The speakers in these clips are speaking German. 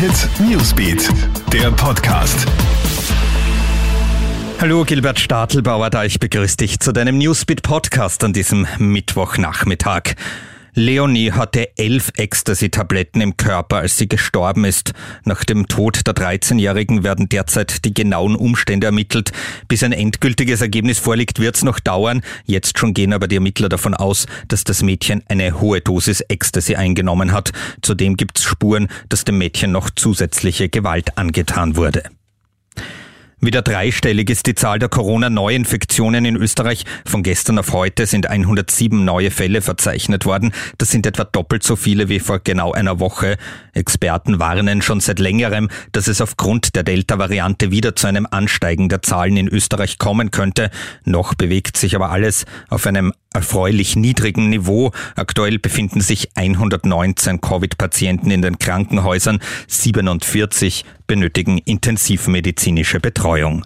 Hit Newsbeat, der Podcast. Hallo Gilbert Stadelbauer da, ich begrüße dich zu deinem Newsbeat Podcast an diesem Mittwochnachmittag. Leonie hatte elf Ecstasy-Tabletten im Körper, als sie gestorben ist. Nach dem Tod der 13-Jährigen werden derzeit die genauen Umstände ermittelt. Bis ein endgültiges Ergebnis vorliegt, wird es noch dauern. Jetzt schon gehen aber die Ermittler davon aus, dass das Mädchen eine hohe Dosis Ecstasy eingenommen hat. Zudem gibt es Spuren, dass dem Mädchen noch zusätzliche Gewalt angetan wurde. Wieder dreistellig ist die Zahl der Corona-Neuinfektionen in Österreich. Von gestern auf heute sind 107 neue Fälle verzeichnet worden. Das sind etwa doppelt so viele wie vor genau einer Woche. Experten warnen schon seit längerem, dass es aufgrund der Delta-Variante wieder zu einem Ansteigen der Zahlen in Österreich kommen könnte. Noch bewegt sich aber alles auf einem erfreulich niedrigen Niveau. Aktuell befinden sich 119 Covid-Patienten in den Krankenhäusern, 47 benötigen intensivmedizinische Betreuung.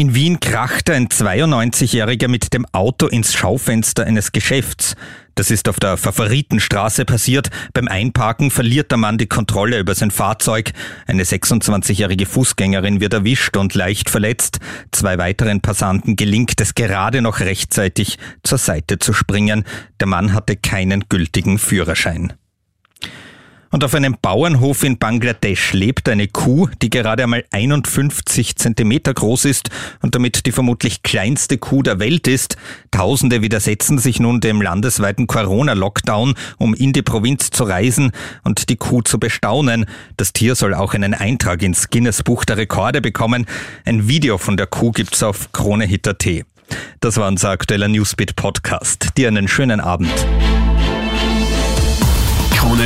In Wien krachte ein 92-Jähriger mit dem Auto ins Schaufenster eines Geschäfts. Das ist auf der Favoritenstraße passiert. Beim Einparken verliert der Mann die Kontrolle über sein Fahrzeug. Eine 26-jährige Fußgängerin wird erwischt und leicht verletzt. Zwei weiteren Passanten gelingt es gerade noch rechtzeitig zur Seite zu springen. Der Mann hatte keinen gültigen Führerschein. Und auf einem Bauernhof in Bangladesch lebt eine Kuh, die gerade einmal 51 Zentimeter groß ist und damit die vermutlich kleinste Kuh der Welt ist. Tausende widersetzen sich nun dem landesweiten Corona-Lockdown, um in die Provinz zu reisen und die Kuh zu bestaunen. Das Tier soll auch einen Eintrag ins Guinness Buch der Rekorde bekommen. Ein Video von der Kuh gibt's auf KroneHit.at. Das war unser aktueller Newsbeat Podcast. Dir einen schönen Abend.